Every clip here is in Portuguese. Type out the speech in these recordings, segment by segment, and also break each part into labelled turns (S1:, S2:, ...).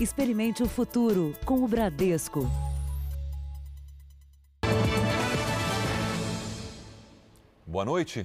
S1: Experimente o futuro com o Bradesco.
S2: Boa noite.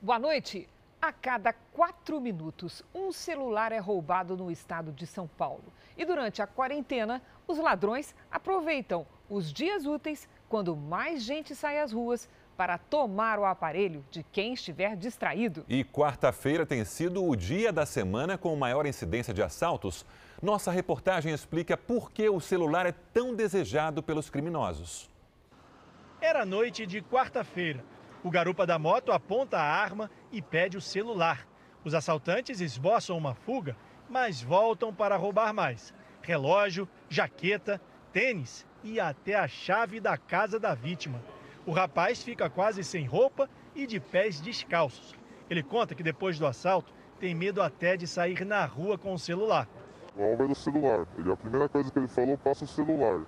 S3: Boa noite. A cada quatro minutos, um celular é roubado no estado de São Paulo. E durante a quarentena, os ladrões aproveitam os dias úteis, quando mais gente sai às ruas, para tomar o aparelho de quem estiver distraído.
S2: E quarta-feira tem sido o dia da semana com maior incidência de assaltos. Nossa reportagem explica por que o celular é tão desejado pelos criminosos.
S4: Era noite de quarta-feira. O garupa da moto aponta a arma e pede o celular. Os assaltantes esboçam uma fuga, mas voltam para roubar mais: relógio, jaqueta, tênis e até a chave da casa da vítima. O rapaz fica quase sem roupa e de pés descalços. Ele conta que depois do assalto tem medo até de sair na rua com o celular.
S5: Alvo era o celular. Ele, a primeira coisa que ele falou, passa o celular.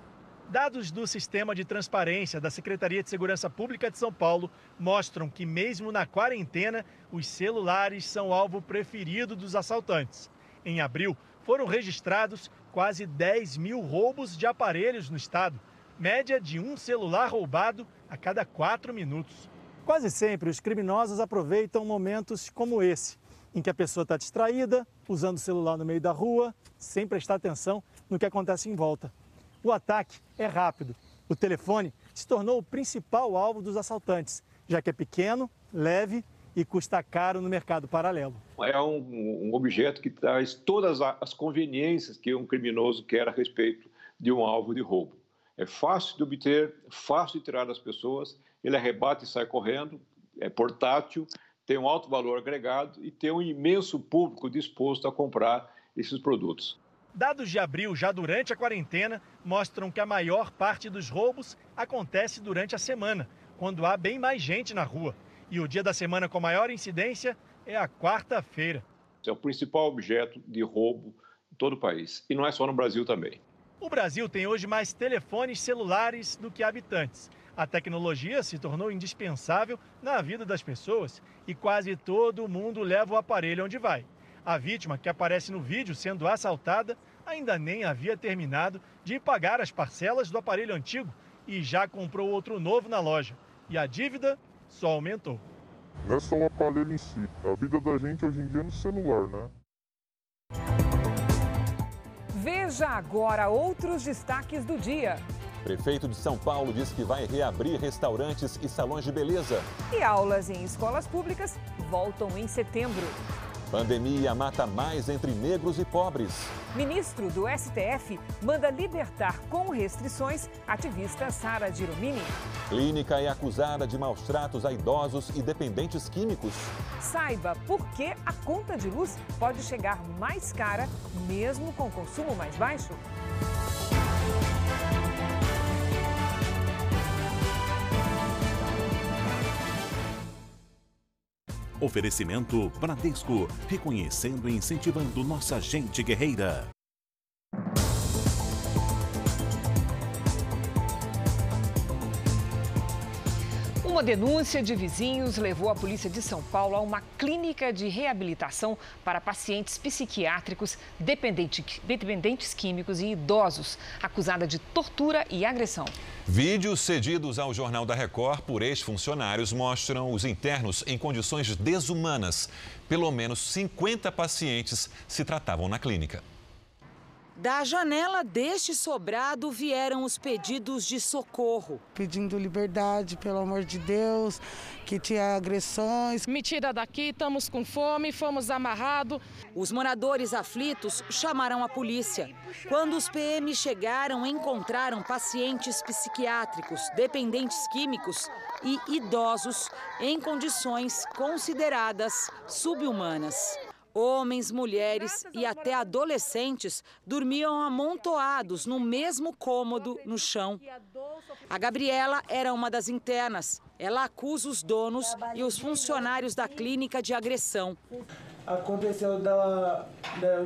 S4: Dados do Sistema de Transparência da Secretaria de Segurança Pública de São Paulo mostram que, mesmo na quarentena, os celulares são alvo preferido dos assaltantes. Em abril, foram registrados quase 10 mil roubos de aparelhos no estado, média de um celular roubado a cada quatro minutos. Quase sempre, os criminosos aproveitam momentos como esse, em que a pessoa está distraída, usando o celular no meio da rua, sem prestar atenção no que acontece em volta. O ataque é rápido. O telefone se tornou o principal alvo dos assaltantes, já que é pequeno, leve e custa caro no mercado paralelo.
S6: É um, um objeto que traz todas as conveniências que um criminoso quer a respeito de um alvo de roubo. É fácil de obter, fácil de tirar das pessoas, ele arrebata e sai correndo, é portátil, tem um alto valor agregado e tem um imenso público disposto a comprar esses produtos.
S4: Dados de abril, já durante a quarentena, mostram que a maior parte dos roubos acontece durante a semana, quando há bem mais gente na rua. E o dia da semana com maior incidência é a quarta-feira.
S6: É o principal objeto de roubo em todo o país. E não é só no Brasil também.
S4: O Brasil tem hoje mais telefones celulares do que habitantes. A tecnologia se tornou indispensável na vida das pessoas e quase todo mundo leva o aparelho onde vai. A vítima, que aparece no vídeo sendo assaltada, ainda nem havia terminado de pagar as parcelas do aparelho antigo e já comprou outro novo na loja. E a dívida só aumentou.
S5: Não é só o aparelho em si. A vida da gente hoje em dia é no celular, né?
S3: Veja agora outros destaques do dia.
S2: Prefeito de São Paulo diz que vai reabrir restaurantes e salões de beleza.
S3: E aulas em escolas públicas voltam em setembro.
S2: Pandemia mata mais entre negros e pobres.
S3: Ministro do STF manda libertar com restrições ativista Sara Giromini.
S2: Clínica é acusada de maus tratos a idosos e dependentes químicos.
S3: Saiba por que a conta de luz pode chegar mais cara mesmo com consumo mais baixo.
S7: Oferecimento Bradesco, reconhecendo e incentivando nossa gente guerreira.
S3: Uma denúncia de vizinhos levou a polícia de São Paulo a uma clínica de reabilitação para pacientes psiquiátricos, dependentes, químicos e idosos, acusada de tortura e agressão.
S2: Vídeos cedidos ao Jornal da Record por ex-funcionários mostram os internos em condições desumanas. Pelo menos 50 pacientes se tratavam na clínica.
S8: Da janela deste sobrado vieram os pedidos de socorro.
S9: Pedindo liberdade, pelo amor de Deus, que tinha agressões.
S10: Me tira daqui, estamos com fome, fomos amarrados.
S8: Os moradores aflitos chamaram a polícia. Quando os PM chegaram, encontraram pacientes psiquiátricos, dependentes químicos e idosos em condições consideradas subhumanas. Homens, mulheres e até adolescentes dormiam amontoados no mesmo cômodo no chão. A Gabriela era uma das internas. Ela acusa os donos e os funcionários da clínica de agressão.
S9: Aconteceu dela,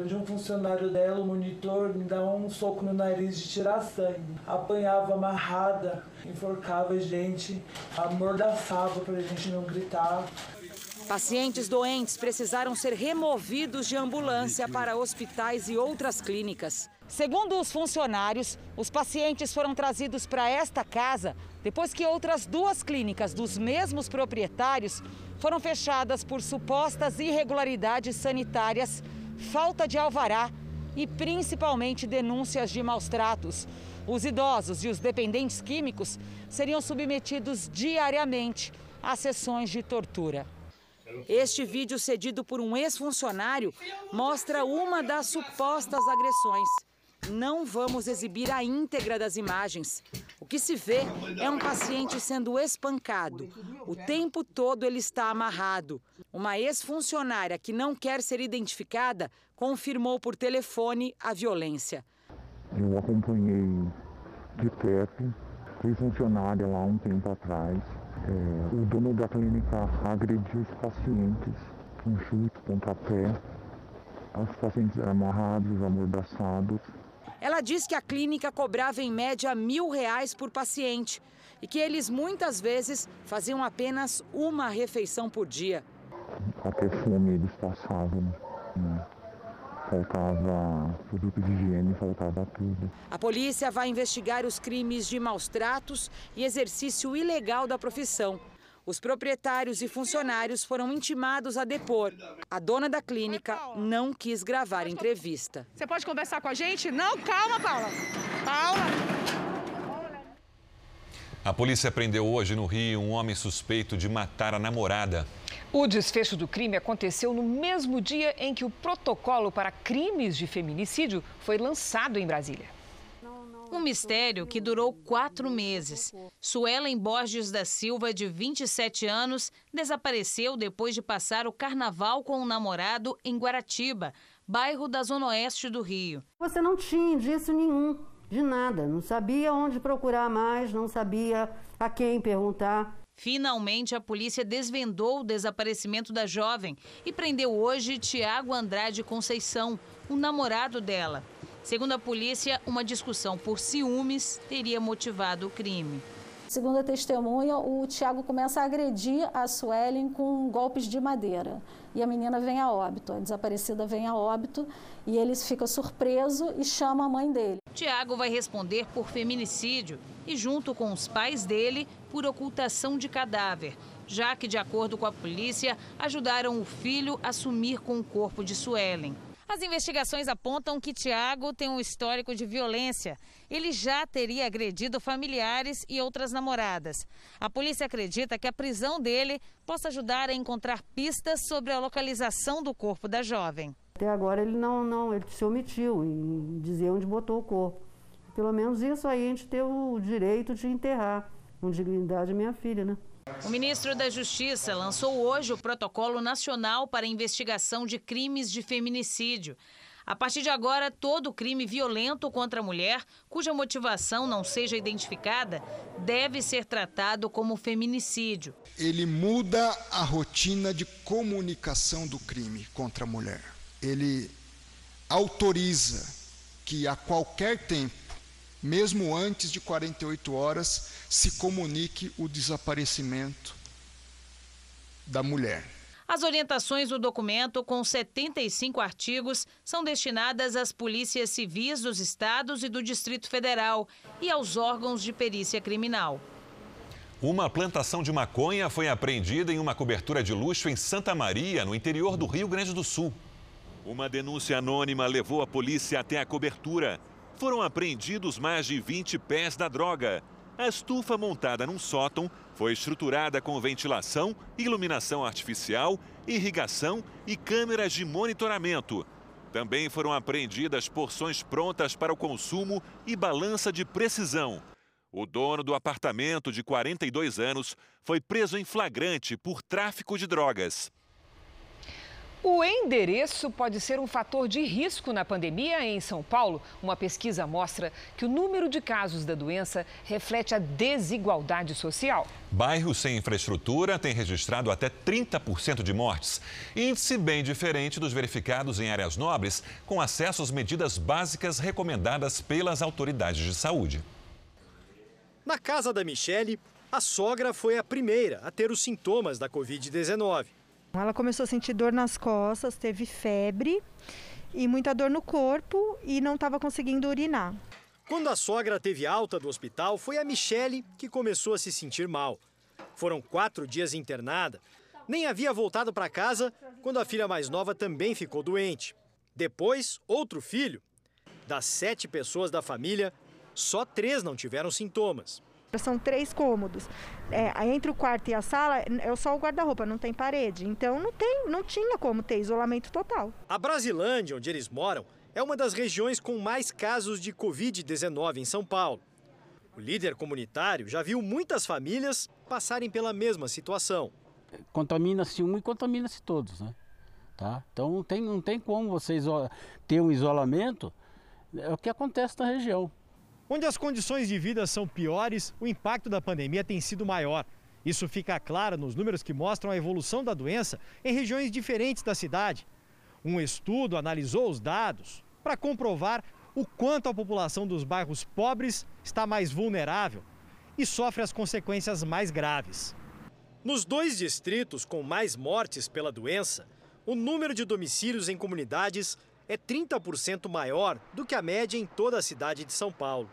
S9: de um funcionário dela, o monitor, me dar um soco no nariz de tirar sangue. Apanhava amarrada, enforcava a gente, amordaçava pra gente não gritar.
S8: Pacientes doentes precisaram ser removidos de ambulância para hospitais e outras clínicas. Segundo os funcionários, os pacientes foram trazidos para esta casa depois que outras duas clínicas dos mesmos proprietários foram fechadas por supostas irregularidades sanitárias, falta de alvará e principalmente denúncias de maus tratos. Os idosos e os dependentes químicos seriam submetidos diariamente a sessões de tortura. Este vídeo cedido por um ex-funcionário mostra uma das supostas agressões. Não vamos exibir a íntegra das imagens. O que se vê é um paciente sendo espancado. O tempo todo ele está amarrado. Uma ex-funcionária que não quer ser identificada confirmou por telefone a violência.
S5: Eu acompanhei de perto, fui funcionária lá um tempo atrás. É, o dono da clínica agrediu os pacientes com chute, pontapé. Os pacientes amarrados, amordaçados.
S8: Ela diz que a clínica cobrava em média mil reais por paciente e que eles muitas vezes faziam apenas uma refeição por dia.
S5: Até fome eles passavam. Né? Faltava produto de higiene, faltava tudo.
S8: A polícia vai investigar os crimes de maus tratos e exercício ilegal da profissão. Os proprietários e funcionários foram intimados a depor. A dona da clínica não quis gravar a entrevista.
S10: Você pode conversar com a gente? Não, calma, Paula. Paula.
S2: A polícia prendeu hoje no Rio um homem suspeito de matar a namorada.
S3: O desfecho do crime aconteceu no mesmo dia em que o protocolo para crimes de feminicídio foi lançado em Brasília.
S11: Um mistério que durou quatro meses. Suelen Borges da Silva, de 27 anos, desapareceu depois de passar o carnaval com um namorado em Guaratiba, bairro da Zona Oeste do Rio.
S12: Você não tinha indício nenhum de nada, não sabia onde procurar mais, não sabia a quem perguntar.
S11: Finalmente, a polícia desvendou o desaparecimento da jovem e prendeu hoje Tiago Andrade Conceição, o namorado dela. Segundo a polícia, uma discussão por ciúmes teria motivado o crime.
S13: Segundo a testemunha, o Tiago começa a agredir a Suelen com golpes de madeira. E a menina vem a óbito, a desaparecida vem a óbito e ele fica surpreso e chama a mãe dele.
S11: Tiago vai responder por feminicídio e, junto com os pais dele, por ocultação de cadáver, já que, de acordo com a polícia, ajudaram o filho a sumir com o corpo de Suelen. As investigações apontam que Tiago tem um histórico de violência. Ele já teria agredido familiares e outras namoradas. A polícia acredita que a prisão dele possa ajudar a encontrar pistas sobre a localização do corpo da jovem.
S12: Até agora ele não, não, ele se omitiu em dizer onde botou o corpo. Pelo menos isso aí a gente tem o direito de enterrar com dignidade minha filha, né?
S11: O ministro da Justiça lançou hoje o Protocolo Nacional para Investigação de Crimes de Feminicídio. A partir de agora, todo crime violento contra a mulher, cuja motivação não seja identificada, deve ser tratado como feminicídio.
S14: Ele muda a rotina de comunicação do crime contra a mulher. Ele autoriza que a qualquer tempo mesmo antes de 48 horas, se comunique o desaparecimento da mulher.
S11: As orientações do documento, com 75 artigos, são destinadas às polícias civis dos estados e do Distrito Federal e aos órgãos de perícia criminal.
S2: Uma plantação de maconha foi apreendida em uma cobertura de luxo em Santa Maria, no interior do Rio Grande do Sul. Uma denúncia anônima levou a polícia até a cobertura foram apreendidos mais de 20 pés da droga. A estufa montada num sótão foi estruturada com ventilação, iluminação artificial, irrigação e câmeras de monitoramento. Também foram apreendidas porções prontas para o consumo e balança de precisão. O dono do apartamento, de 42 anos, foi preso em flagrante por tráfico de drogas.
S3: O endereço pode ser um fator de risco na pandemia em São Paulo. Uma pesquisa mostra que o número de casos da doença reflete a desigualdade social.
S2: Bairros sem infraestrutura têm registrado até 30% de mortes. Índice bem diferente dos verificados em áreas nobres, com acesso às medidas básicas recomendadas pelas autoridades de saúde.
S15: Na casa da Michele, a sogra foi a primeira a ter os sintomas da Covid-19
S16: Ela começou a sentir dor nas costas, teve febre e muita dor no corpo e não estava conseguindo urinar.
S4: Quando a sogra teve alta do hospital, foi a Michele que começou a se sentir mal. Foram quatro dias internada. Nem havia voltado para casa quando a filha mais nova também ficou doente. Depois, outro filho. Das sete pessoas da família, só três não tiveram sintomas.
S16: São três cômodos. É, entre o quarto e a sala é só o guarda-roupa, não tem parede. Então não, tem, não tinha como ter isolamento total.
S4: A Brasilândia, onde eles moram, é uma das regiões com mais casos de Covid-19 em São Paulo. O líder comunitário já viu muitas famílias passarem pela mesma situação.
S17: Contamina-se um e contamina-se todos, né? Tá? Então não tem, não tem como você ter um isolamento, é o que acontece na região.
S4: Onde as condições de vida são piores, o impacto da pandemia tem sido maior. Isso fica claro nos números que mostram a evolução da doença em regiões diferentes da cidade. Um estudo analisou os dados para comprovar o quanto a população dos bairros pobres está mais vulnerável e sofre as consequências mais graves. Nos dois distritos com mais mortes pela doença, o número de domicílios em comunidades é 30% maior do que a média em toda a cidade de São Paulo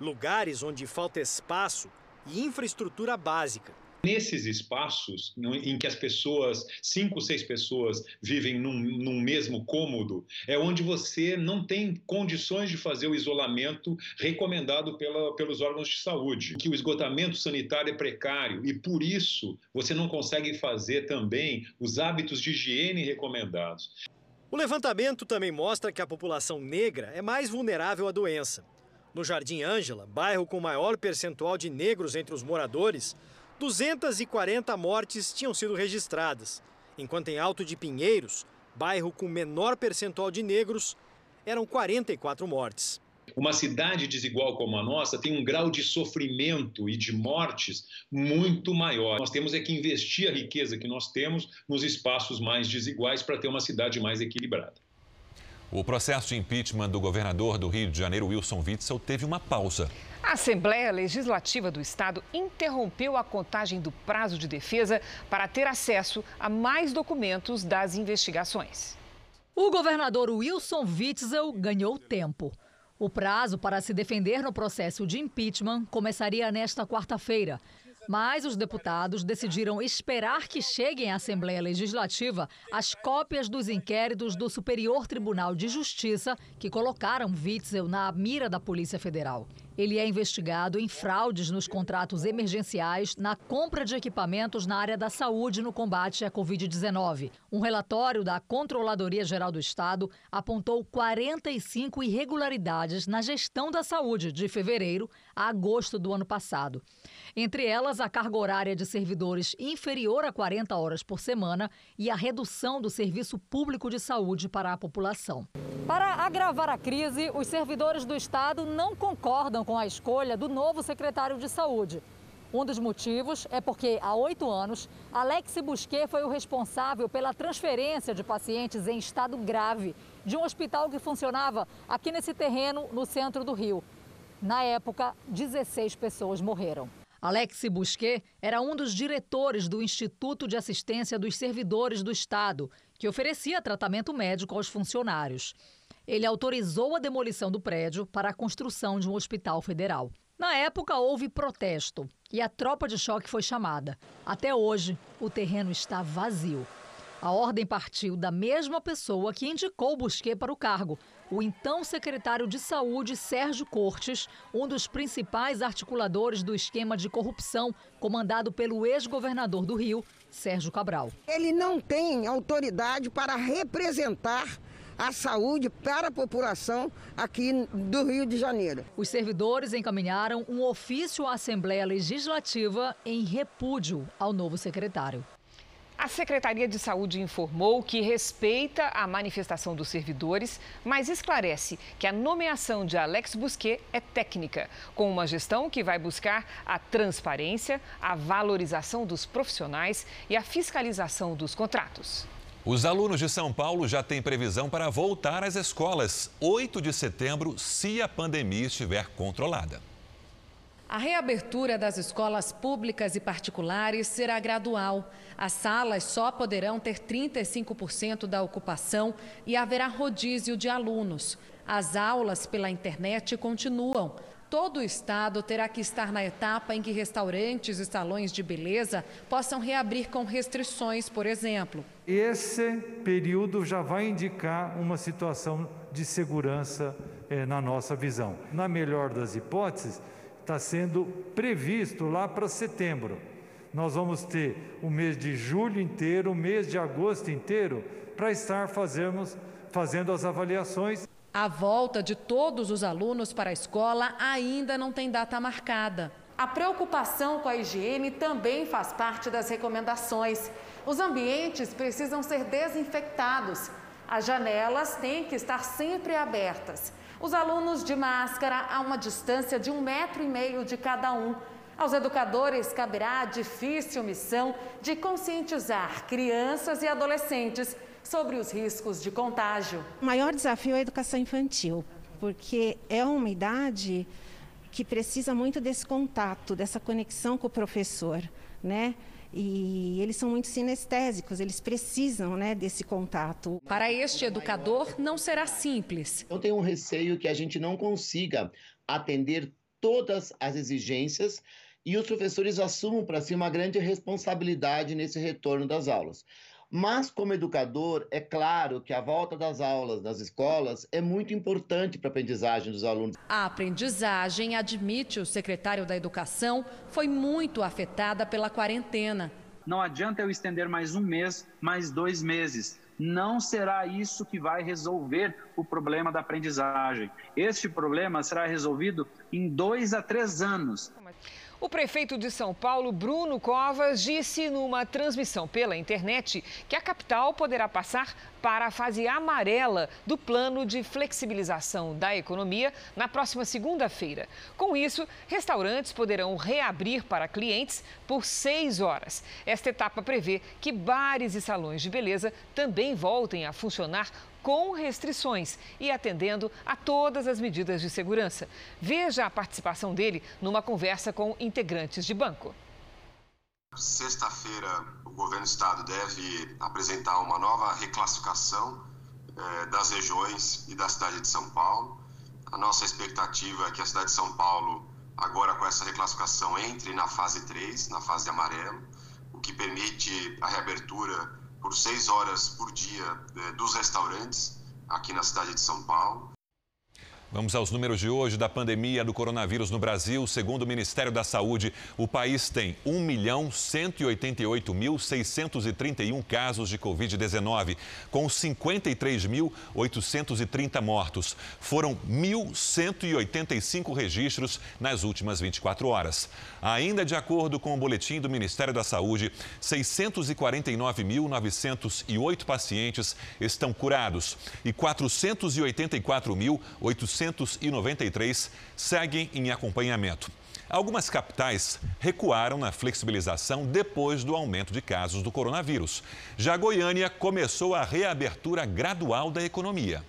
S4: lugares onde falta espaço e infraestrutura básica.
S18: Nesses espaços em que as pessoas, cinco, seis pessoas, vivem num, num, mesmo cômodo, é onde você não tem condições de fazer o isolamento recomendado pela, pelos órgãos de saúde. Que o esgotamento sanitário é precário e, por isso, você não consegue fazer também os hábitos de higiene recomendados.
S4: O levantamento também mostra que a população negra é mais vulnerável à doença. No Jardim Ângela, bairro com maior percentual de negros entre os moradores, 240 mortes tinham sido registradas, enquanto em Alto de Pinheiros, bairro com menor percentual de negros, eram 44 mortes.
S18: Uma cidade desigual como a nossa tem um grau de sofrimento e de mortes muito maior. Nós temos é que investir a riqueza que nós temos nos espaços mais desiguais para ter uma cidade mais equilibrada.
S2: O processo de impeachment do governador do Rio de Janeiro, Wilson Witzel, teve uma pausa.
S3: A Assembleia Legislativa do Estado interrompeu a contagem do prazo de defesa para ter acesso a mais documentos das investigações.
S19: O governador Wilson Witzel ganhou tempo. O prazo para se defender no processo de impeachment começaria nesta quarta-feira, mas os deputados decidiram esperar que cheguem à Assembleia Legislativa as cópias dos inquéritos do Superior Tribunal de Justiça que colocaram Witzel na mira da Polícia Federal. Ele é investigado em fraudes nos contratos emergenciais na compra de equipamentos na área da saúde no combate à Covid-19. Um relatório da Controladoria Geral do Estado apontou 45 irregularidades na gestão da saúde de fevereiro a agosto do ano passado. Entre elas, a carga horária de servidores inferior a 40 horas por semana e a redução do serviço público de saúde para a população. Para agravar a crise, os servidores do Estado não concordam com a escolha do novo secretário de Saúde. Um dos motivos é porque, há oito anos, Alex Busquet foi o responsável pela transferência de pacientes em estado grave de um hospital que funcionava aqui nesse terreno, no centro do Rio. Na época, 16 pessoas morreram. Alex Busquet era um dos diretores do Instituto de Assistência dos Servidores do Estado, que oferecia tratamento médico aos funcionários ele autorizou a demolição do prédio para a construção de um hospital federal. Na época, houve protesto e a tropa de choque foi chamada. Até hoje, o terreno está vazio. A ordem partiu da mesma pessoa que indicou Busquet para o cargo, o então secretário de Saúde Sérgio Cortes, um dos principais articuladores do esquema de corrupção comandado pelo ex-governador do Rio, Sérgio Cabral.
S20: Ele não tem autoridade para representar a saúde para a população aqui do Rio de Janeiro.
S19: Os servidores encaminharam um ofício à Assembleia Legislativa em repúdio ao novo secretário.
S3: A Secretaria de Saúde informou que respeita a manifestação dos servidores, mas esclarece que a nomeação de Alex Busquet é técnica, com uma gestão que vai buscar a transparência, a valorização dos profissionais e a fiscalização dos contratos.
S2: Os alunos de São Paulo já têm previsão para voltar às escolas 8 de setembro, se a pandemia estiver controlada.
S21: A reabertura das escolas públicas e particulares será gradual. As salas só poderão ter 35% da ocupação e haverá rodízio de alunos. As aulas pela internet continuam. Todo o estado terá que estar na etapa em que restaurantes e salões de beleza possam reabrir com restrições, por exemplo.
S22: Esse período já vai indicar uma situação de segurança eh, na nossa visão. Na melhor das hipóteses, está sendo previsto lá para setembro. Nós vamos ter o mês de julho inteiro, o mês de agosto inteiro, para estar fazemos, fazendo as avaliações.
S21: A volta de todos os alunos para a escola ainda não tem data marcada. A preocupação com a higiene também faz parte das recomendações. Os ambientes precisam ser desinfectados. As janelas têm que estar sempre abertas. Os alunos de máscara a uma distância de um metro e meio de cada um. Aos educadores caberá a difícil missão de conscientizar crianças e adolescentes sobre os riscos de contágio.
S23: O maior desafio é a educação infantil, porque é uma idade que precisa muito desse contato, dessa conexão com o professor, né? E eles são muito sinestésicos, eles precisam né, desse contato.
S21: Para este educador, não será simples.
S24: Eu tenho um receio que a gente não consiga atender todas as exigências e os professores assumam para si uma grande responsabilidade nesse retorno das aulas. Mas, como educador, é claro que a volta das aulas das escolas é muito importante para a aprendizagem dos alunos.
S21: A aprendizagem, admite o secretário da Educação, foi muito afetada pela quarentena.
S25: Não adianta eu estender mais um mês, mais dois meses. Não será isso que vai resolver o problema da aprendizagem. Este problema será resolvido em dois a três anos.
S3: O prefeito de São Paulo, Bruno Covas, disse numa transmissão pela internet que a capital poderá passar para a fase amarela do plano de flexibilização da economia na próxima segunda-feira. Com isso, restaurantes poderão reabrir para clientes por seis horas. Esta etapa prevê que bares e salões de beleza também voltem a funcionar com restrições e atendendo a todas as medidas de segurança. Veja a participação dele numa conversa com integrantes de banco.
S26: Sexta-feira, o governo do estado deve apresentar uma nova reclassificação eh, das regiões e da cidade de São Paulo. A nossa expectativa é que a cidade de São Paulo, agora com essa reclassificação, entre na fase 3, na fase amarelo, o que permite a reabertura por seis horas por dia eh, dos restaurantes aqui na cidade de São Paulo.
S2: Vamos aos números de hoje da pandemia do coronavírus no Brasil. Segundo o Ministério da Saúde, o país tem 1.188.631 casos de Covid-19, com 53.830 mortos. Foram 1.185 registros nas últimas 24 horas. Ainda de acordo com o boletim do Ministério da Saúde, 649.908 pacientes estão curados e 484.800 493 seguem em acompanhamento. Algumas capitais recuaram na flexibilização depois do aumento de casos do coronavírus. Já Goiânia começou a reabertura gradual da economia.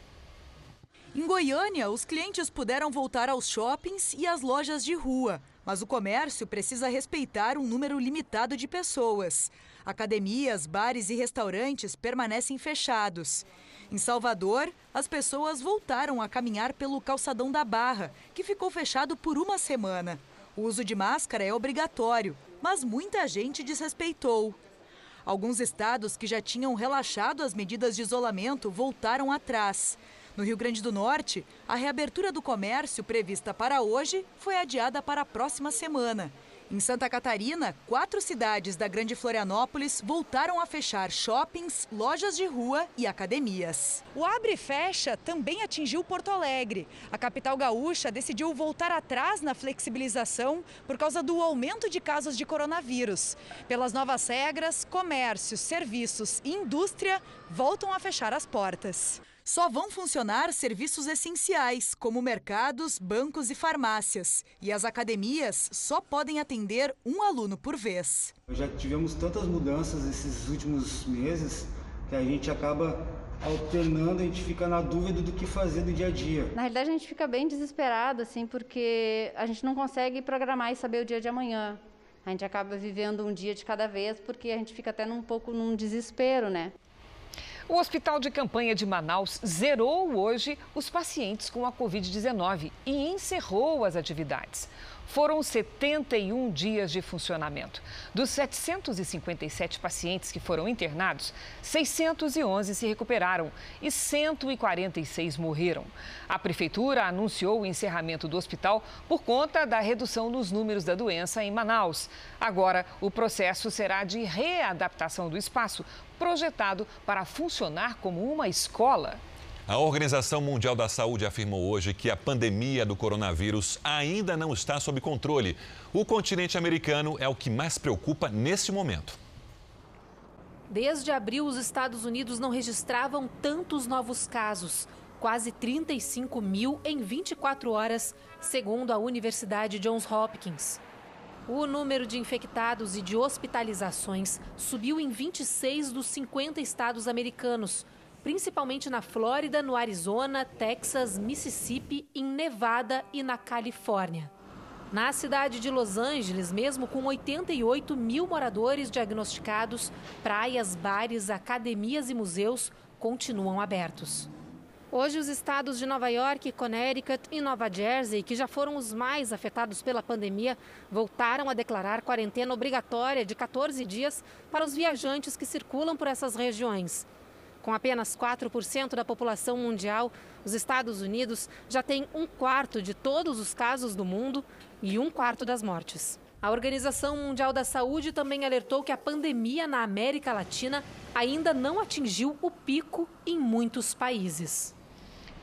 S27: Em Goiânia, os clientes puderam voltar aos shoppings e às lojas de rua, mas o comércio precisa respeitar um número limitado de pessoas. Academias, bares e restaurantes permanecem fechados. Em Salvador, as pessoas voltaram a caminhar pelo calçadão da Barra, que ficou fechado por uma semana. O uso de máscara é obrigatório, mas muita gente desrespeitou. Alguns estados que já tinham relaxado as medidas de isolamento voltaram atrás. No Rio Grande do Norte, a reabertura do comércio prevista para hoje foi adiada para a próxima semana. Em Santa Catarina, quatro cidades da Grande Florianópolis voltaram a fechar shoppings, lojas de rua e academias. O abre e fecha também atingiu Porto Alegre. A capital gaúcha decidiu voltar atrás na flexibilização por causa do aumento de casos de coronavírus. Pelas novas regras, comércios, serviços e indústria voltam a fechar as portas. Só vão funcionar serviços essenciais, como mercados, bancos e farmácias. E as academias só podem atender um aluno por vez.
S28: Já tivemos tantas mudanças esses últimos meses que a gente acaba
S29: alternando, a gente fica na dúvida do que fazer do dia a dia.
S30: Na realidade, a gente fica bem desesperado, assim, porque a gente não consegue programar e saber o dia de amanhã. A gente acaba vivendo um dia de cada vez, porque a gente fica até um pouco num desespero, né?
S3: O Hospital de Campanha de Manaus zerou hoje os pacientes com a Covid-19 e encerrou as atividades. Foram 71 dias de funcionamento. Dos 757 pacientes que foram internados, 611 se recuperaram e 146 morreram. A prefeitura anunciou o encerramento do hospital por conta da redução nos números da doença em Manaus. Agora, o processo será de readaptação do espaço, projetado para funcionar como uma escola.
S2: A Organização Mundial da Saúde afirmou hoje que a pandemia do coronavírus ainda não está sob controle. O continente americano é o que mais preocupa nesse momento.
S31: Desde abril, os Estados Unidos não registravam tantos novos casos, quase 35 mil em 24 horas, segundo a Universidade Johns Hopkins. O número de infectados e de hospitalizações subiu em 26 dos 50 estados americanos, principalmente na Flórida, no Arizona, Texas, Mississippi, em Nevada e na Califórnia. Na cidade de Los Angeles, mesmo com 88 mil moradores diagnosticados, praias, bares, academias e museus continuam abertos. Hoje, os estados de Nova York, Connecticut e Nova Jersey, que já foram os mais afetados pela pandemia, voltaram a declarar quarentena obrigatória de 14 dias para os viajantes que circulam por essas regiões. Com apenas 4% da população mundial, os Estados Unidos já têm um quarto de todos os casos do mundo e um quarto das mortes. A Organização Mundial da Saúde também alertou que a pandemia na América Latina ainda não atingiu o pico em muitos países.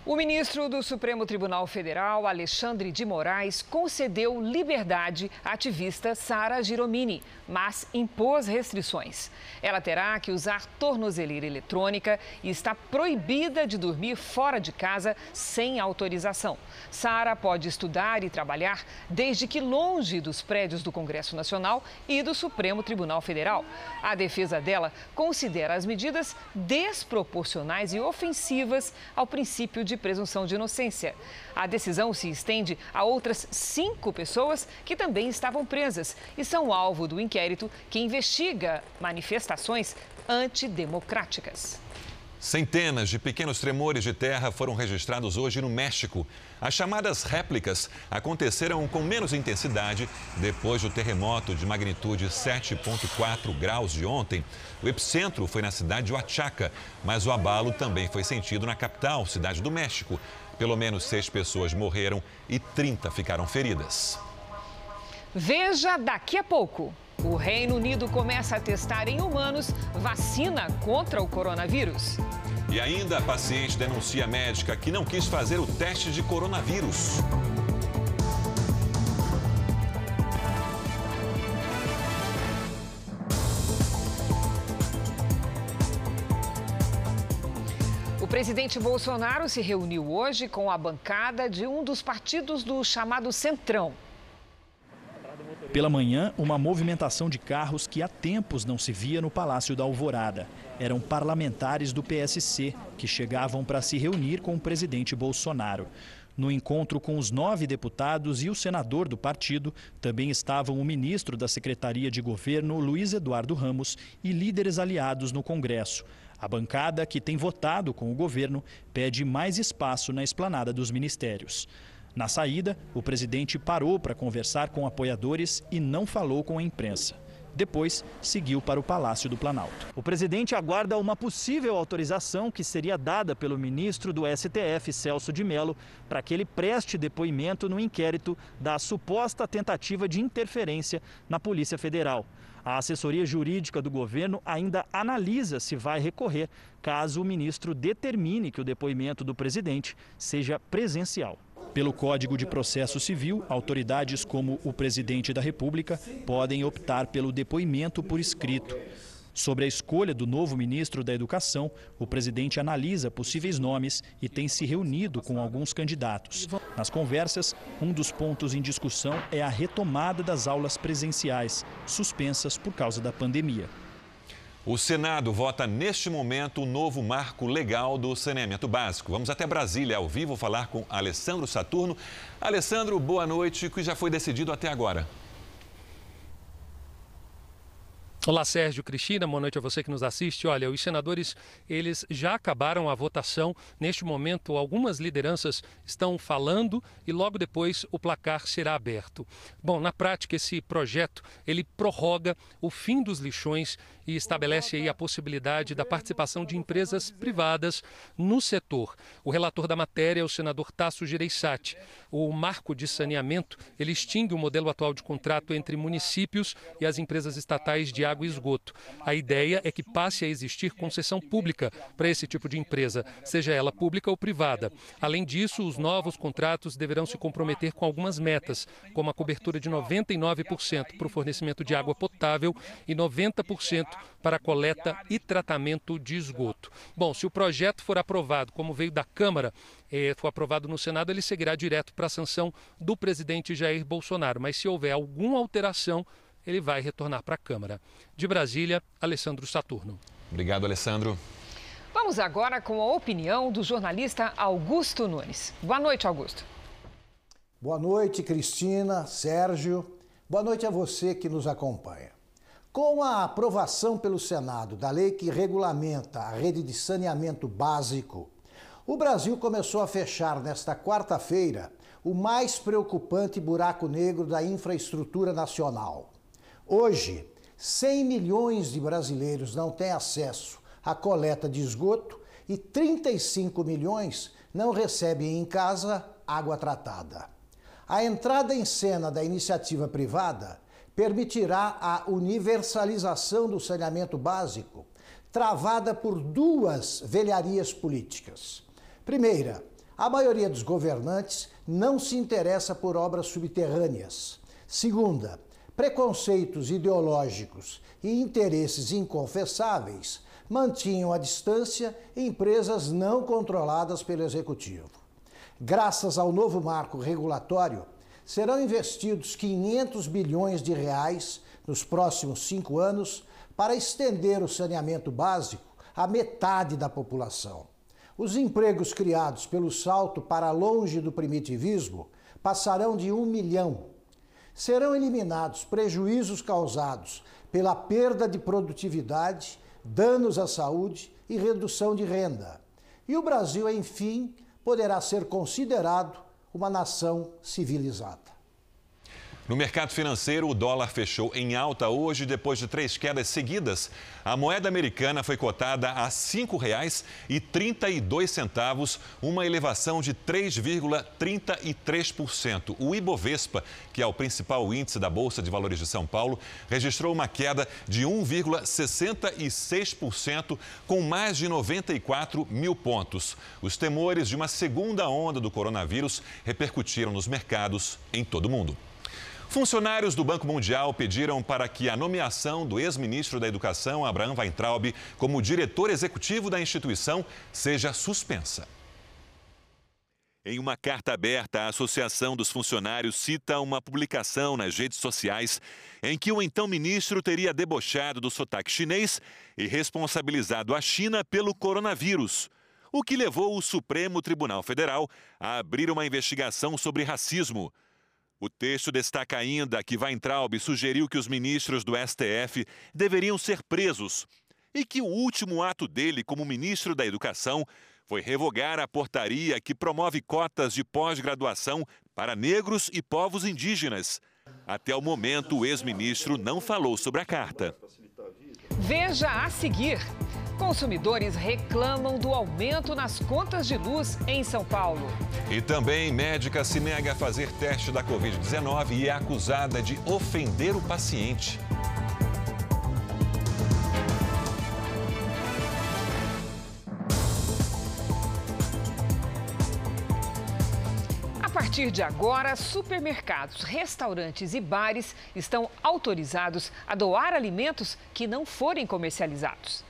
S3: O ministro do Supremo Tribunal Federal, Alexandre de Moraes, concedeu liberdade à ativista Sara Giromini, mas impôs restrições. Ela terá que usar tornozeleira eletrônica e está proibida de dormir fora de casa sem autorização. Sara pode estudar e trabalhar desde que longe dos prédios do Congresso Nacional e do Supremo Tribunal Federal. A defesa dela considera as medidas desproporcionais e ofensivas ao princípio de presunção de inocência. A decisão se estende a outras cinco pessoas que também estavam presas e são alvo do inquérito que investiga manifestações antidemocráticas.
S2: Centenas de pequenos tremores de terra foram registrados hoje no México. As chamadas réplicas aconteceram com menos intensidade depois do terremoto de magnitude 7,4 graus de ontem. O epicentro foi na cidade de Oaxaca, mas o abalo também foi sentido na capital, cidade do México. Pelo menos seis pessoas morreram e 30 ficaram feridas.
S3: Veja daqui a pouco. O Reino Unido começa a testar em humanos vacina contra o coronavírus.
S2: E ainda a paciente denuncia a médica que não quis fazer o teste de coronavírus.
S3: O presidente Bolsonaro se reuniu hoje com a bancada de um dos partidos do chamado Centrão.
S32: Pela manhã, uma movimentação de carros que há tempos não se via no Palácio da Alvorada. Eram parlamentares do PSC que chegavam para se reunir com o presidente Bolsonaro. No encontro com os nove deputados e o senador do partido, também estavam o ministro da Secretaria de Governo, Luiz Eduardo Ramos, e líderes aliados no Congresso. A bancada, que tem votado com o governo, pede mais espaço na esplanada dos ministérios. Na saída, o presidente parou para conversar com apoiadores e não falou com a imprensa. Depois, seguiu para o Palácio do Planalto. O presidente aguarda uma possível autorização que seria dada pelo ministro do STF, Celso de Mello, para que ele preste depoimento no inquérito da suposta tentativa de interferência na Polícia Federal. A assessoria jurídica do governo ainda analisa se vai recorrer caso o ministro determine que o depoimento do presidente seja presencial. Pelo Código de Processo Civil, autoridades como o presidente da República podem optar pelo depoimento por escrito. Sobre a escolha do novo ministro da Educação, o presidente analisa possíveis nomes e tem se reunido com alguns candidatos. Nas conversas, um dos pontos em discussão é a retomada das aulas presenciais, suspensas por causa da pandemia.
S2: O Senado vota neste momento o novo marco legal do saneamento básico. Vamos até Brasília, ao vivo, falar com Alessandro Saturno. Alessandro, boa noite. O que já foi decidido até agora?
S32: Olá, Sérgio, Cristina, boa noite a você que nos assiste. Olha, os senadores, eles já acabaram a votação. Neste momento, algumas lideranças estão falando e logo depois o placar será aberto. Bom, na prática, esse projeto, ele prorroga o fim dos lixões e estabelece aí a possibilidade da participação de empresas privadas no setor. O relator da matéria é o senador Tasso Gereissati. O marco de saneamento, ele extingue o modelo atual de contrato entre municípios e as empresas estatais de água e esgoto. A ideia é que passe a existir concessão pública para esse tipo de empresa, seja ela pública ou privada. Além disso, os novos contratos deverão se comprometer com algumas metas, como a cobertura de 99% para o fornecimento de água potável e 90% para coleta e tratamento de esgoto. Bom, se o projeto for aprovado, como veio da Câmara, eh, for aprovado no Senado, ele seguirá direto para a sanção do presidente Jair Bolsonaro. Mas se houver alguma alteração, ele vai retornar para a Câmara. De Brasília, Alessandro Saturno.
S2: Obrigado, Alessandro.
S3: Vamos agora com a opinião do jornalista Augusto Nunes. Boa noite, Augusto.
S33: Boa noite, Cristina, Sérgio. Boa noite a você que nos acompanha. Com a aprovação pelo Senado da lei que regulamenta a rede de saneamento básico, o Brasil começou a fechar nesta quarta-feira o mais preocupante buraco negro da infraestrutura nacional. Hoje, 100 milhões de brasileiros não têm acesso à coleta de esgoto e 35 milhões não recebem em casa água tratada. A entrada em cena da iniciativa privada permitirá a universalização do saneamento básico, travada por duas velharias políticas. Primeira, a maioria dos governantes não se interessa por obras subterrâneas. Segunda, preconceitos ideológicos e interesses inconfessáveis mantinham à distância empresas não controladas pelo executivo. Graças ao novo marco regulatório, serão investidos 500 bilhões de reais nos próximos cinco anos para estender o saneamento básico à metade da população. Os empregos criados pelo salto para longe do primitivismo passarão de um milhão. Serão eliminados prejuízos causados pela perda de produtividade, danos à saúde e redução de renda. E o Brasil, enfim, poderá ser considerado uma nação civilizada.
S2: No mercado financeiro, o dólar fechou em alta hoje depois de três quedas seguidas. A moeda americana foi cotada a R$ 5,32, uma elevação de 3,33%. O Ibovespa, que é o principal índice da Bolsa de Valores de São Paulo, registrou uma queda de 1,66%, com mais de 94 mil pontos. Os temores de uma segunda onda do coronavírus repercutiram nos mercados em todo o mundo. Funcionários do Banco Mundial pediram para que a nomeação do ex-ministro da Educação, Abraham Weintraub, como diretor executivo da instituição seja suspensa. Em uma carta aberta, a Associação dos Funcionários cita uma publicação nas redes sociais em que o então ministro teria debochado do sotaque chinês e responsabilizado a China pelo coronavírus, o que levou o Supremo Tribunal Federal a abrir uma investigação sobre racismo. O texto destaca ainda que Weintraub sugeriu que os ministros do STF deveriam ser presos e que o último ato dele como ministro da Educação foi revogar a portaria que promove cotas de pós-graduação para negros e povos indígenas. Até o momento, o ex-ministro não falou sobre a carta.
S3: Veja a seguir. Consumidores reclamam do aumento nas contas de luz em São Paulo.
S2: E também médica se nega a fazer teste da Covid-19 e é acusada de ofender o paciente.
S3: A partir de agora, supermercados, restaurantes e bares estão autorizados a doar alimentos que não forem comercializados.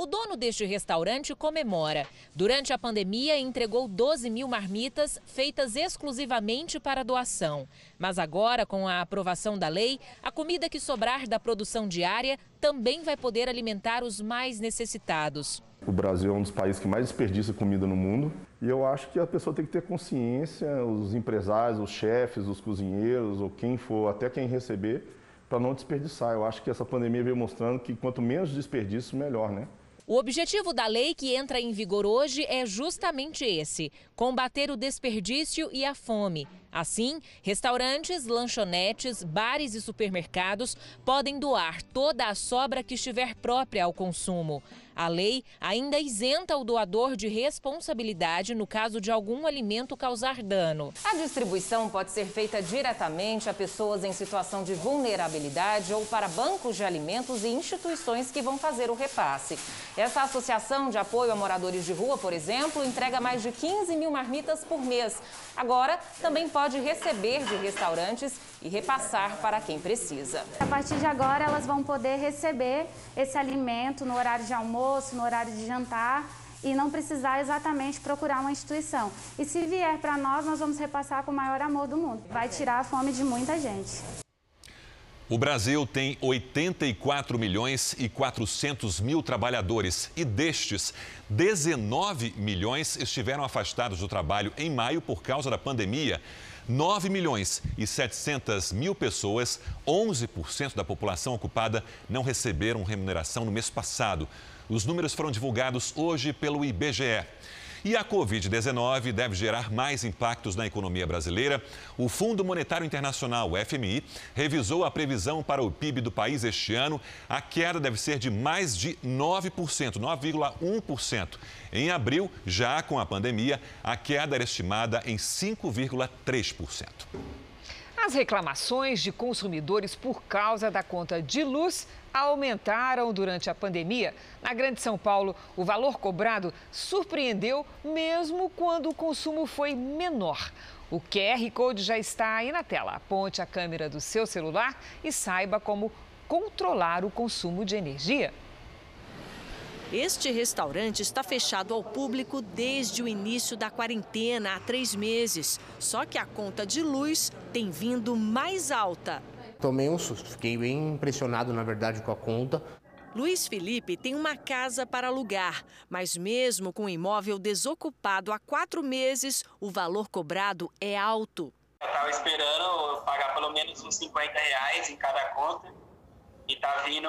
S34: O dono deste restaurante comemora. Durante a pandemia, entregou 12 mil marmitas feitas exclusivamente para doação. Mas agora, com a aprovação da lei, a comida que sobrar da produção diária também vai poder alimentar os mais necessitados.
S35: O Brasil é um dos países que mais desperdiça comida no mundo e eu acho que a pessoa tem que ter consciência, os empresários, os chefes, os cozinheiros ou quem for, até quem receber, para não desperdiçar. Eu acho que essa pandemia veio mostrando que quanto menos desperdício, melhor, né?
S34: O objetivo da lei que entra em vigor hoje é justamente esse: combater o desperdício e a fome. Assim, restaurantes, lanchonetes, bares e supermercados podem doar toda a sobra que estiver própria ao consumo. A lei ainda isenta o doador de responsabilidade no caso de algum alimento causar dano. A distribuição pode ser feita diretamente a pessoas em situação de vulnerabilidade ou para bancos de alimentos e instituições que vão fazer o repasse. Essa associação de apoio a moradores de rua, por exemplo, entrega mais de 15 mil marmitas por mês. Agora, também pode receber de restaurantes e repassar para quem precisa.
S36: A partir de agora, elas vão poder receber esse alimento no horário de almoço, no horário de jantar e não precisar exatamente procurar uma instituição. E se vier para nós, nós vamos repassar com o maior amor do mundo. Vai tirar a fome de muita gente.
S2: O Brasil tem 84 milhões e 400 mil trabalhadores e destes, 19 milhões estiveram afastados do trabalho em maio por causa da pandemia. 9 milhões e 700 mil pessoas, 11% da população ocupada, não receberam remuneração no mês passado. Os números foram divulgados hoje pelo IBGE. E a Covid-19 deve gerar mais impactos na economia brasileira. O Fundo Monetário Internacional, FMI, revisou a previsão para o PIB do país este ano. A queda deve ser de mais de 9%, 9,1%. Em abril, já com a pandemia, a queda era estimada em 5,3%.
S3: As reclamações de consumidores por causa da conta de luz aumentaram durante a pandemia. Na Grande São Paulo, o valor cobrado surpreendeu mesmo quando o consumo foi menor. O QR Code já está aí na tela. Aponte a câmera do seu celular e saiba como controlar o consumo de energia.
S34: Este restaurante está fechado ao público desde o início da quarentena, há três meses. Só que a conta de luz tem vindo mais alta.
S37: Tomei um susto, fiquei bem impressionado, na verdade, com a conta.
S34: Luiz Felipe tem uma casa para alugar, mas mesmo com o imóvel desocupado há quatro meses, o valor cobrado é alto.
S38: Eu estava esperando pagar pelo menos uns 50 reais em cada conta e tá vindo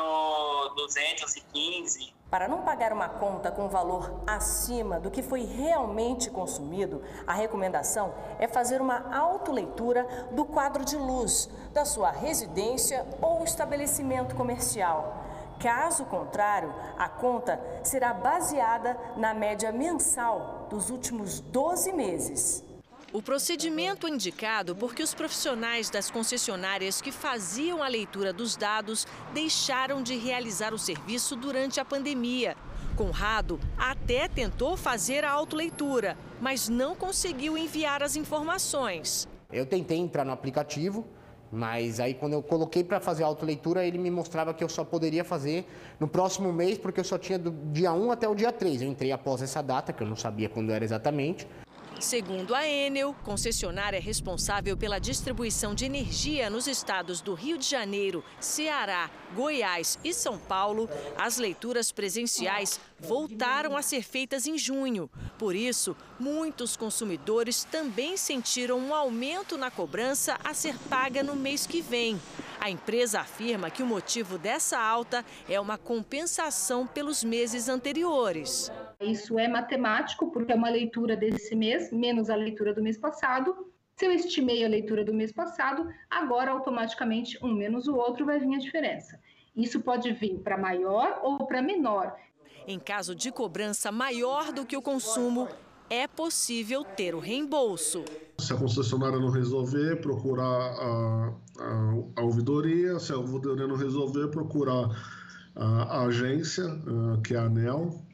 S38: 215.
S34: Para não pagar uma conta com valor acima do que foi realmente consumido, a recomendação é fazer uma autoleitura do quadro de luz da sua residência ou estabelecimento comercial. Caso contrário, a conta será baseada na média mensal dos últimos 12 meses. O procedimento é indicado porque os profissionais das concessionárias que faziam a leitura dos dados deixaram de realizar o serviço durante a pandemia. Conrado até tentou fazer a autoleitura, mas não conseguiu enviar as informações.
S37: Eu tentei entrar no aplicativo, mas aí quando eu coloquei para fazer a autoleitura, ele me mostrava que eu só poderia fazer no próximo mês, porque eu só tinha do dia 1 até o dia 3. Eu entrei após essa data, que eu não sabia quando era exatamente.
S34: Segundo a Enel, concessionária responsável pela distribuição de energia nos estados do Rio de Janeiro, Ceará, Goiás e São Paulo, as leituras presenciais voltaram a ser feitas em junho. Por isso, muitos consumidores também sentiram um aumento na cobrança a ser paga no mês que vem. A empresa afirma que o motivo dessa alta é uma compensação pelos meses anteriores.
S32: Isso é matemático, porque é uma leitura desse mês, menos a leitura do mês passado. Se eu estimei a leitura do mês passado, agora automaticamente um menos o outro vai vir a diferença. Isso pode vir para maior ou para menor.
S34: Em caso de cobrança maior do que o consumo, é possível ter o reembolso.
S39: Se a concessionária não resolver, procurar a, a, a ouvidoria. Se a ouvidoria não resolver, procurar a, a agência, que é a ANEL.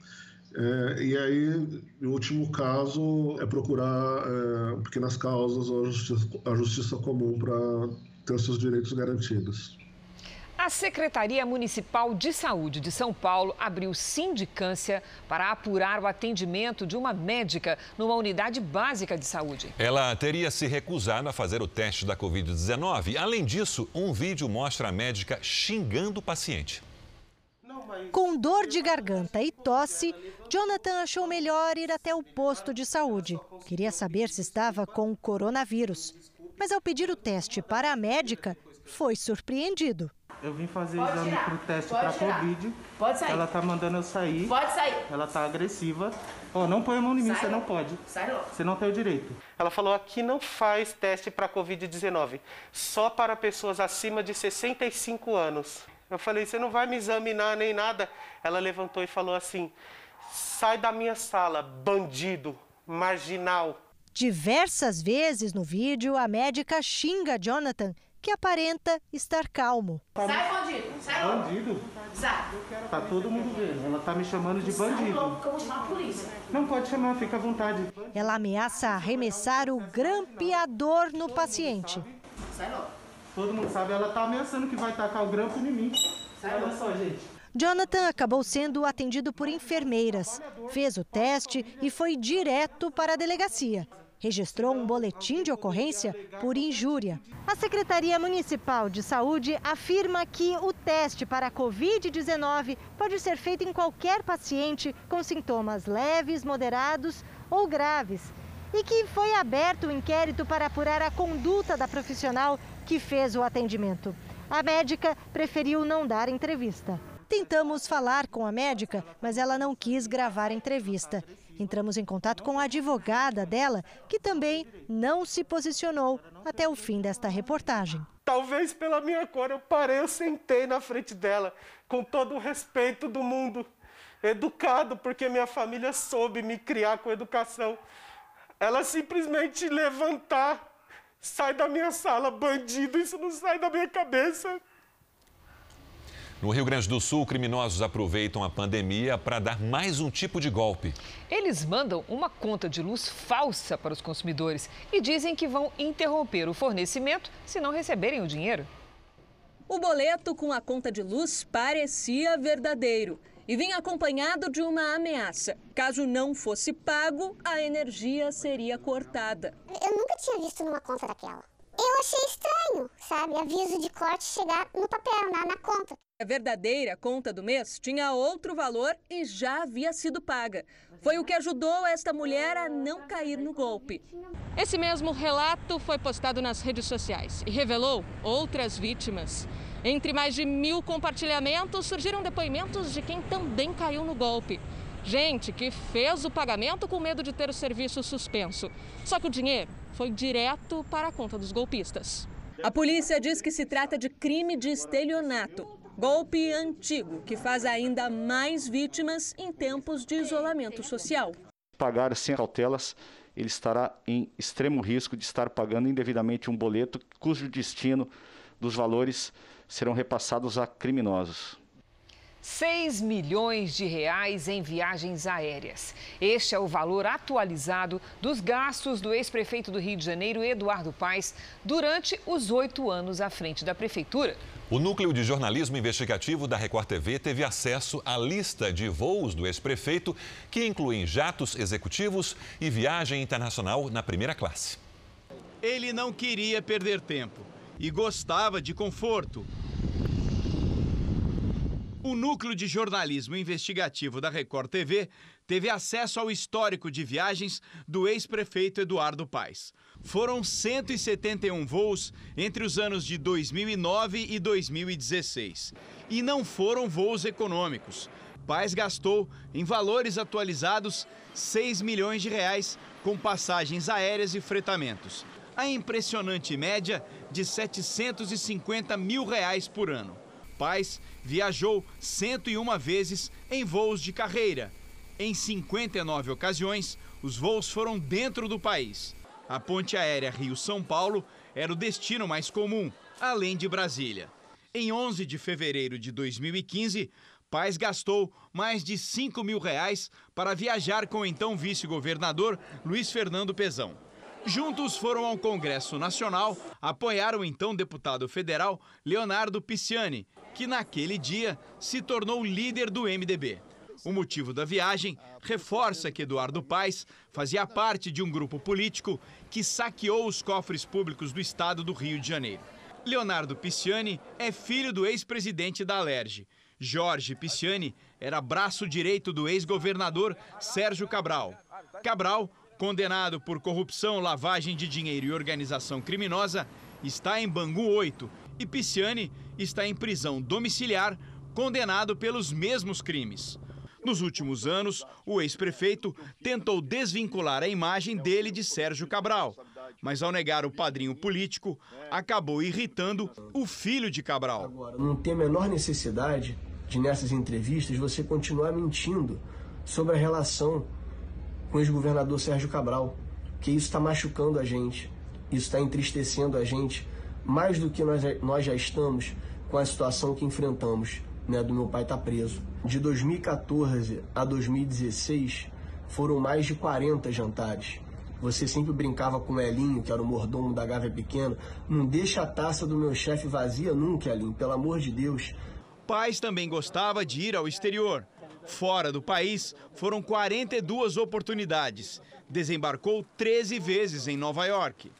S39: É, e aí, em último caso, é procurar é, pequenas causas ou a justiça, a justiça comum para ter seus direitos garantidos.
S3: A Secretaria Municipal de Saúde de São Paulo abriu sindicância para apurar o atendimento de uma médica numa unidade básica de saúde.
S2: Ela teria se recusado a fazer o teste da Covid-19. Além disso, um vídeo mostra a médica xingando o paciente.
S40: Com dor de garganta e tosse, Jonathan achou melhor ir até o posto de saúde. Queria saber se estava com coronavírus. Mas ao pedir o teste para a médica, foi surpreendido.
S39: Eu vim fazer
S41: Pode
S39: exame
S41: tirar.
S39: pro teste
S41: Pode
S39: pra
S41: tirar.
S39: Covid.
S41: Pode sair.
S39: Ela tá mandando eu sair.
S41: Pode sair.
S39: Ela tá agressiva. Ó, não põe a mão em mim,
S41: Sai
S39: você não
S41: logo.
S39: pode.
S41: Sai logo.
S39: Você não tem o direito. Ela falou aqui não faz teste para Covid-19, só para pessoas acima de 65 anos. Eu falei, você não vai me examinar nem nada. Ela levantou e falou assim: sai da minha sala, bandido, marginal.
S40: Diversas vezes no vídeo, a médica xinga Jonathan, que aparenta estar calmo.
S41: Sai, bandido. Sai.
S39: Bandido?
S41: Sai.
S39: Tá todo mundo vendo. Ela tá me chamando de
S41: Sai
S39: bandido.
S41: logo que eu vou chamar a polícia.
S39: Não pode chamar, fica à vontade.
S40: Ela ameaça arremessar o grampeador no paciente.
S41: Sai logo.
S39: Todo mundo sabe, ela tá ameaçando que vai tacar o grampo em mim. Olha só, gente.
S40: Jonathan acabou sendo atendido por enfermeiras, fez o teste e foi direto para a delegacia. Registrou um boletim de ocorrência por injúria. A Secretaria Municipal de Saúde afirma que o teste para a Covid-19 pode ser feito em qualquer paciente com sintomas leves, moderados ou graves. E que foi aberto o inquérito para apurar a conduta da profissional que fez o atendimento. A médica preferiu não dar entrevista. Tentamos falar com a médica, mas ela não quis gravar a entrevista. Entramos em contato com a advogada dela, que também não se posicionou até o fim desta reportagem.
S39: Talvez pela minha cor, eu parei, eu sentei na frente dela, com todo o respeito do mundo. Educado, porque minha família soube me criar com educação. Ela simplesmente levantar, sai da minha sala, bandido, isso não sai da minha cabeça.
S2: No Rio Grande do Sul, criminosos aproveitam a pandemia para dar mais um tipo de golpe.
S3: Eles mandam uma conta de luz falsa para os consumidores e dizem que vão interromper o fornecimento se não receberem o dinheiro.
S42: O boleto com a conta de luz parecia verdadeiro e vinha acompanhado de uma ameaça. Caso não fosse pago, a energia seria cortada.
S43: Eu nunca tinha visto numa conta daquela. Eu achei estranho, sabe? Aviso de corte chegar no papel, na, na conta.
S42: A verdadeira conta do mês tinha outro valor e já havia sido paga. Foi o que ajudou esta mulher a não cair no golpe. Esse mesmo relato foi postado nas redes sociais e revelou outras vítimas. Entre mais de mil compartilhamentos, surgiram depoimentos de quem também caiu no golpe. Gente que fez o pagamento com medo de ter o serviço suspenso. Só que o dinheiro foi direto para a conta dos golpistas. A polícia diz que se trata de crime de estelionato. Golpe antigo que faz ainda mais vítimas em tempos de isolamento social.
S44: Pagar sem cautelas, ele estará em extremo risco de estar pagando indevidamente um boleto cujo destino dos valores serão repassados a criminosos.
S3: 6 milhões de reais em viagens aéreas. Este é o valor atualizado dos gastos do ex-prefeito do Rio de Janeiro, Eduardo Paes, durante os oito anos à frente da prefeitura.
S2: O Núcleo de Jornalismo Investigativo da Record TV teve acesso à lista de voos do ex-prefeito, que incluem jatos executivos e viagem internacional na primeira classe.
S45: Ele não queria perder tempo e gostava de conforto. O Núcleo de Jornalismo Investigativo da Record TV teve acesso ao histórico de viagens do ex-prefeito Eduardo Paes. Foram 171 voos entre os anos de 2009 e 2016. E não foram voos econômicos. Paes gastou, em valores atualizados, 6 milhões de reais com passagens aéreas e fretamentos. A impressionante média de 750 mil reais por ano. Paes viajou 101 vezes em voos de carreira. Em 59 ocasiões, os voos foram dentro do país. A ponte aérea Rio-São Paulo era o destino mais comum, além de Brasília. Em 11 de fevereiro de 2015, Paes gastou mais de 5 mil reais para viajar com o então vice-governador Luiz Fernando Pezão. Juntos foram ao Congresso Nacional apoiar o então deputado federal Leonardo Pisciani que naquele dia se tornou líder do MDB. O motivo da viagem reforça que Eduardo Paes fazia parte de um grupo político que saqueou os cofres públicos do estado do Rio de Janeiro. Leonardo Pisciani é filho do ex-presidente da Alerj. Jorge Pisciani era braço direito do ex-governador Sérgio Cabral. Cabral, condenado por corrupção, lavagem de dinheiro e organização criminosa, está em Bangu 8 e Pisciani está em prisão domiciliar, condenado pelos mesmos crimes. Nos últimos anos, o ex-prefeito tentou desvincular a imagem dele de Sérgio Cabral, mas ao negar o padrinho político, acabou irritando o filho de Cabral.
S46: Agora, não tem a menor necessidade de, nessas entrevistas, você continuar mentindo sobre a relação com o ex-governador Sérgio Cabral, que isso está machucando a gente, isso está entristecendo a gente, mais do que nós, nós já estamos com a situação que enfrentamos né, do meu pai estar tá preso. De 2014 a 2016 foram mais de 40 jantares. Você sempre brincava com o Elinho, que era o mordomo da Gávea Pequena. Não deixa a taça do meu chefe vazia nunca, Elinho, pelo amor de Deus.
S45: Pais também gostava de ir ao exterior. Fora do país, foram 42 oportunidades. Desembarcou 13 vezes em Nova York.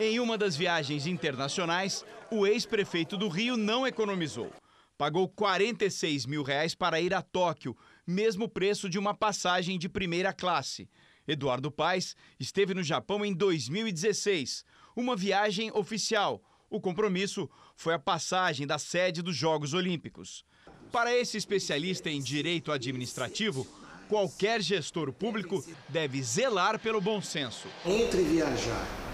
S45: Em uma das viagens internacionais, o ex-prefeito do Rio não economizou pagou 46 mil reais para ir a Tóquio, mesmo preço de uma passagem de primeira classe. Eduardo Paes esteve no Japão em 2016, uma viagem oficial. O compromisso foi a passagem da sede dos Jogos Olímpicos. Para esse especialista em direito administrativo, qualquer gestor público deve zelar pelo bom senso.
S47: Entre viajar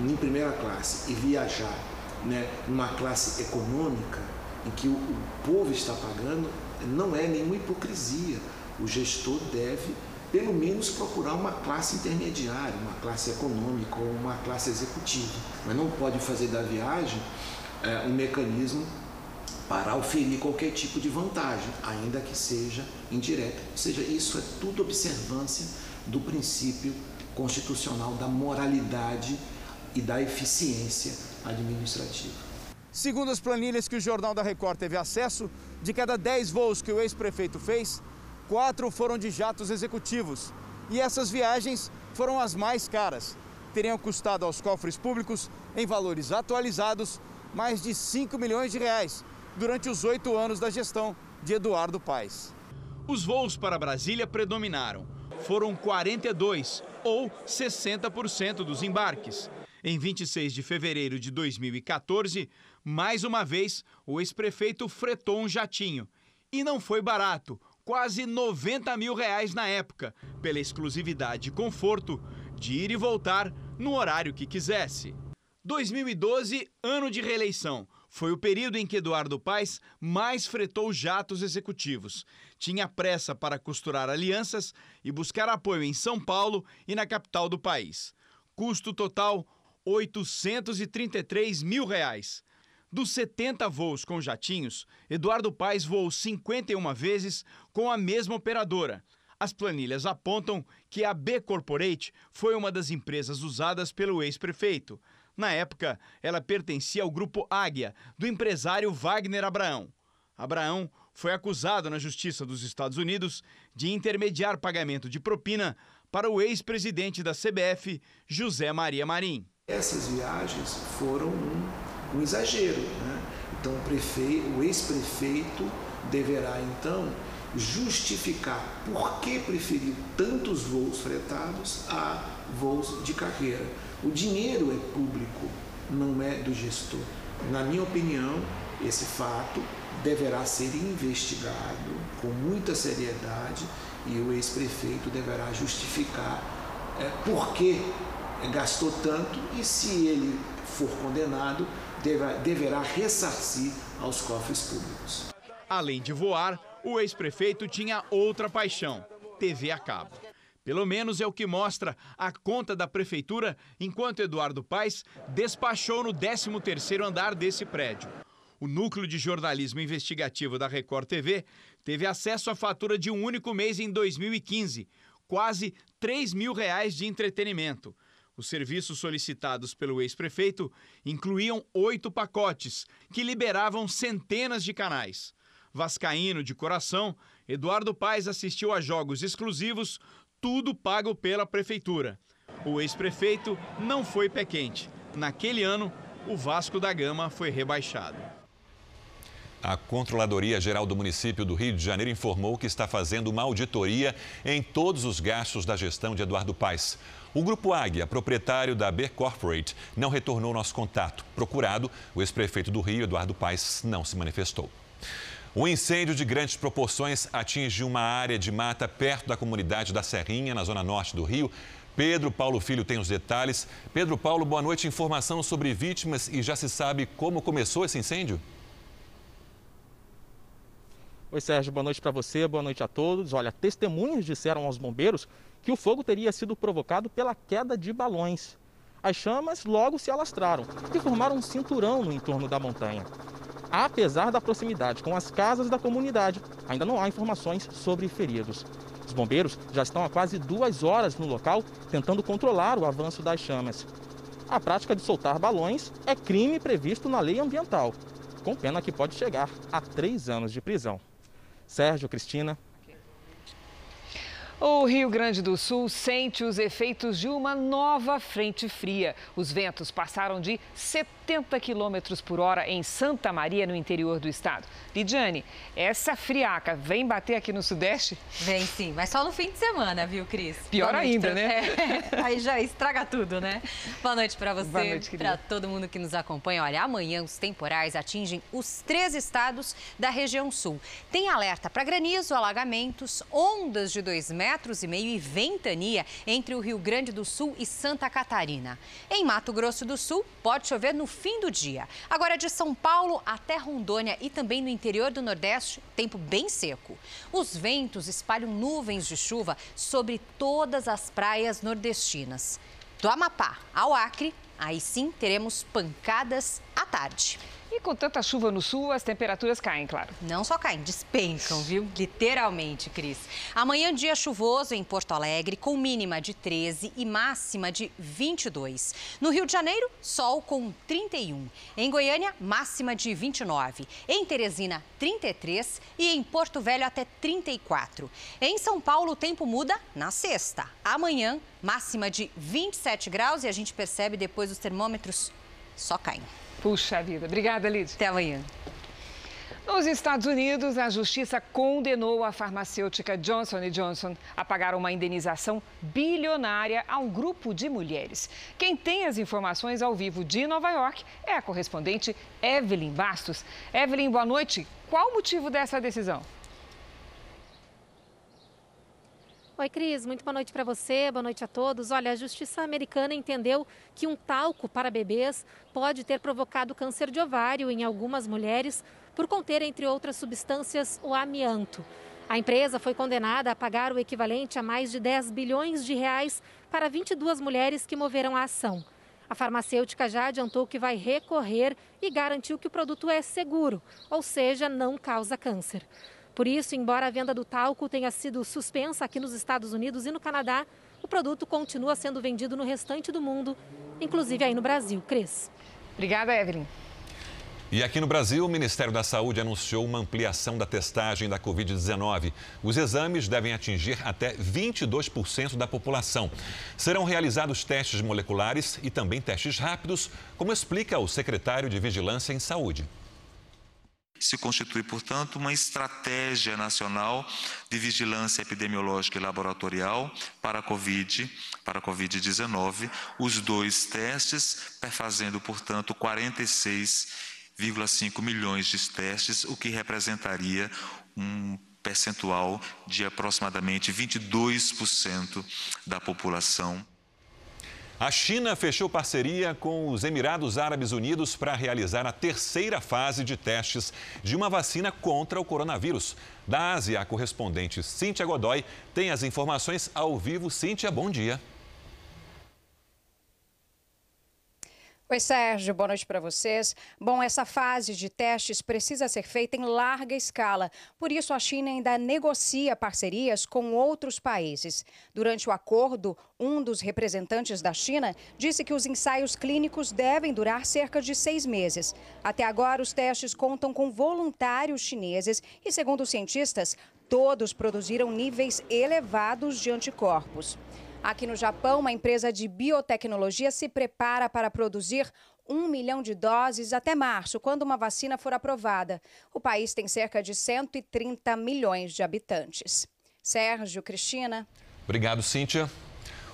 S47: em primeira classe e viajar né, numa classe econômica, em que o, o povo está pagando, não é nenhuma hipocrisia. O gestor deve, pelo menos, procurar uma classe intermediária, uma classe econômica ou uma classe executiva. Mas não pode fazer da viagem é, um mecanismo para oferir qualquer tipo de vantagem, ainda que seja indireta. Ou seja, isso é tudo observância do princípio constitucional da moralidade e da eficiência administrativa.
S45: Segundo as planilhas que o Jornal da Record teve acesso, de cada 10 voos que o ex-prefeito fez, quatro foram de jatos executivos. E essas viagens foram as mais caras. Teriam custado aos cofres públicos, em valores atualizados, mais de 5 milhões de reais durante os oito anos da gestão de Eduardo Paes. Os voos para Brasília predominaram. Foram 42, ou 60% dos embarques. Em 26 de fevereiro de 2014, mais uma vez, o ex-prefeito fretou um jatinho. E não foi barato, quase 90 mil reais na época, pela exclusividade e conforto de ir e voltar no horário que quisesse. 2012, ano de reeleição. Foi o período em que Eduardo Paes mais fretou jatos executivos. Tinha pressa para costurar alianças e buscar apoio em São Paulo e na capital do país. Custo total 833 mil reais. Dos 70 voos com jatinhos, Eduardo Paes voou 51 vezes com a mesma operadora. As planilhas apontam que a B Corporate foi uma das empresas usadas pelo ex-prefeito. Na época, ela pertencia ao grupo Águia, do empresário Wagner Abraão. Abraão foi acusado na Justiça dos Estados Unidos de intermediar pagamento de propina para o ex-presidente da CBF, José Maria Marim.
S47: Essas viagens foram um, um exagero. Né? Então, o, o ex-prefeito deverá, então, justificar por que preferiu tantos voos fretados a voos de carreira. O dinheiro é público, não é do gestor. Na minha opinião, esse fato deverá ser investigado com muita seriedade e o ex-prefeito deverá justificar é, por que gastou tanto e, se ele for condenado, deva, deverá ressarcir aos cofres públicos.
S45: Além de voar, o ex-prefeito tinha outra paixão: TV a cabo. Pelo menos é o que mostra a conta da prefeitura enquanto Eduardo Paes despachou no 13º andar desse prédio. O núcleo de jornalismo investigativo da Record TV teve acesso à fatura de um único mês em 2015, quase 3 mil reais de entretenimento. Os serviços solicitados pelo ex-prefeito incluíam oito pacotes, que liberavam centenas de canais. Vascaíno de coração, Eduardo Paes assistiu a jogos exclusivos, tudo pago pela prefeitura. O ex-prefeito não foi pé quente. Naquele ano, o Vasco da Gama foi rebaixado.
S2: A Controladoria Geral do Município do Rio de Janeiro informou que está fazendo uma auditoria em todos os gastos da gestão de Eduardo Paes. O Grupo Águia, proprietário da B Corporate, não retornou nosso contato. Procurado, o ex-prefeito do Rio, Eduardo Paes, não se manifestou. Um incêndio de grandes proporções atingiu uma área de mata perto da comunidade da Serrinha, na zona norte do Rio. Pedro Paulo Filho tem os detalhes. Pedro Paulo, boa noite. Informação sobre vítimas e já se sabe como começou esse incêndio?
S48: Oi, Sérgio, boa noite para você, boa noite a todos. Olha, testemunhas disseram aos bombeiros que o fogo teria sido provocado pela queda de balões. As chamas logo se alastraram e formaram um cinturão no entorno da montanha. Apesar da proximidade com as casas da comunidade, ainda não há informações sobre feridos. Os bombeiros já estão há quase duas horas no local tentando controlar o avanço das chamas. A prática de soltar balões é crime previsto na lei ambiental, com pena que pode chegar a três anos de prisão. Sérgio, Cristina.
S3: O Rio Grande do Sul sente os efeitos de uma nova frente fria. Os ventos passaram de 70 quilômetros por hora em Santa Maria, no interior do estado. Lidiane, essa friaca vem bater aqui no Sudeste?
S49: Vem sim, mas só no fim de semana, viu, Cris?
S3: Pior ainda,
S49: pra...
S3: né?
S49: É, aí já estraga tudo, né? Boa noite para você,
S3: Boa noite,
S49: para todo mundo que nos acompanha. Olha, amanhã os temporais atingem os três estados da região sul. Tem alerta para granizo, alagamentos, ondas de 2 metros e meio e ventania entre o Rio Grande do Sul e Santa Catarina. Em Mato Grosso do Sul, pode chover no fim do dia. Agora, de São Paulo até Rondônia e também no interior do Nordeste, tempo bem seco. Os ventos espalham nuvens de chuva sobre todas as praias nordestinas. Do Amapá ao Acre, aí sim teremos pancadas à tarde.
S3: E com tanta chuva no sul, as temperaturas caem, claro.
S49: Não só caem, despencam, viu? Literalmente, Cris. Amanhã, dia chuvoso em Porto Alegre, com mínima de 13 e máxima de 22. No Rio de Janeiro, sol com 31. Em Goiânia, máxima de 29. Em Teresina, 33 e em Porto Velho até 34. Em São Paulo, o tempo muda na sexta. Amanhã, máxima de 27 graus e a gente percebe depois os termômetros só caem.
S3: Puxa vida. Obrigada, Lidia.
S49: Até amanhã.
S3: Nos Estados Unidos, a justiça condenou a farmacêutica Johnson Johnson a pagar uma indenização bilionária a um grupo de mulheres. Quem tem as informações ao vivo de Nova York é a correspondente Evelyn Bastos. Evelyn, boa noite. Qual o motivo dessa decisão?
S50: Oi, Cris, muito boa noite para você, boa noite a todos. Olha, a justiça americana entendeu que um talco para bebês pode ter provocado câncer de ovário em algumas mulheres por conter, entre outras substâncias, o amianto. A empresa foi condenada a pagar o equivalente a mais de 10 bilhões de reais para 22 mulheres que moveram a ação. A farmacêutica já adiantou que vai recorrer e garantiu que o produto é seguro, ou seja, não causa câncer. Por isso, embora a venda do talco tenha sido suspensa aqui nos Estados Unidos e no Canadá, o produto continua sendo vendido no restante do mundo, inclusive aí no Brasil. Cris.
S3: Obrigada, Evelyn.
S2: E aqui no Brasil, o Ministério da Saúde anunciou uma ampliação da testagem da Covid-19. Os exames devem atingir até 22% da população. Serão realizados testes moleculares e também testes rápidos, como explica o secretário de Vigilância em Saúde
S51: se constitui, portanto, uma estratégia nacional de vigilância epidemiológica e laboratorial para a Covid, para a Covid-19, os dois testes, perfazendo, portanto, 46,5 milhões de testes, o que representaria um percentual de aproximadamente 22% da população.
S2: A China fechou parceria com os Emirados Árabes Unidos para realizar a terceira fase de testes de uma vacina contra o coronavírus. Da Ásia, a correspondente Cíntia Godoy tem as informações ao vivo. Cíntia, bom dia.
S52: Oi, Sérgio, boa noite para vocês. Bom, essa fase de testes precisa ser feita em larga escala. Por isso, a China ainda negocia parcerias com outros países. Durante o acordo, um dos representantes da China disse que os ensaios clínicos devem durar cerca de seis meses. Até agora, os testes contam com voluntários chineses e, segundo os cientistas, todos produziram níveis elevados de anticorpos. Aqui no Japão, uma empresa de biotecnologia se prepara para produzir um milhão de doses até março, quando uma vacina for aprovada. O país tem cerca de 130 milhões de habitantes. Sérgio, Cristina.
S2: Obrigado, Cíntia.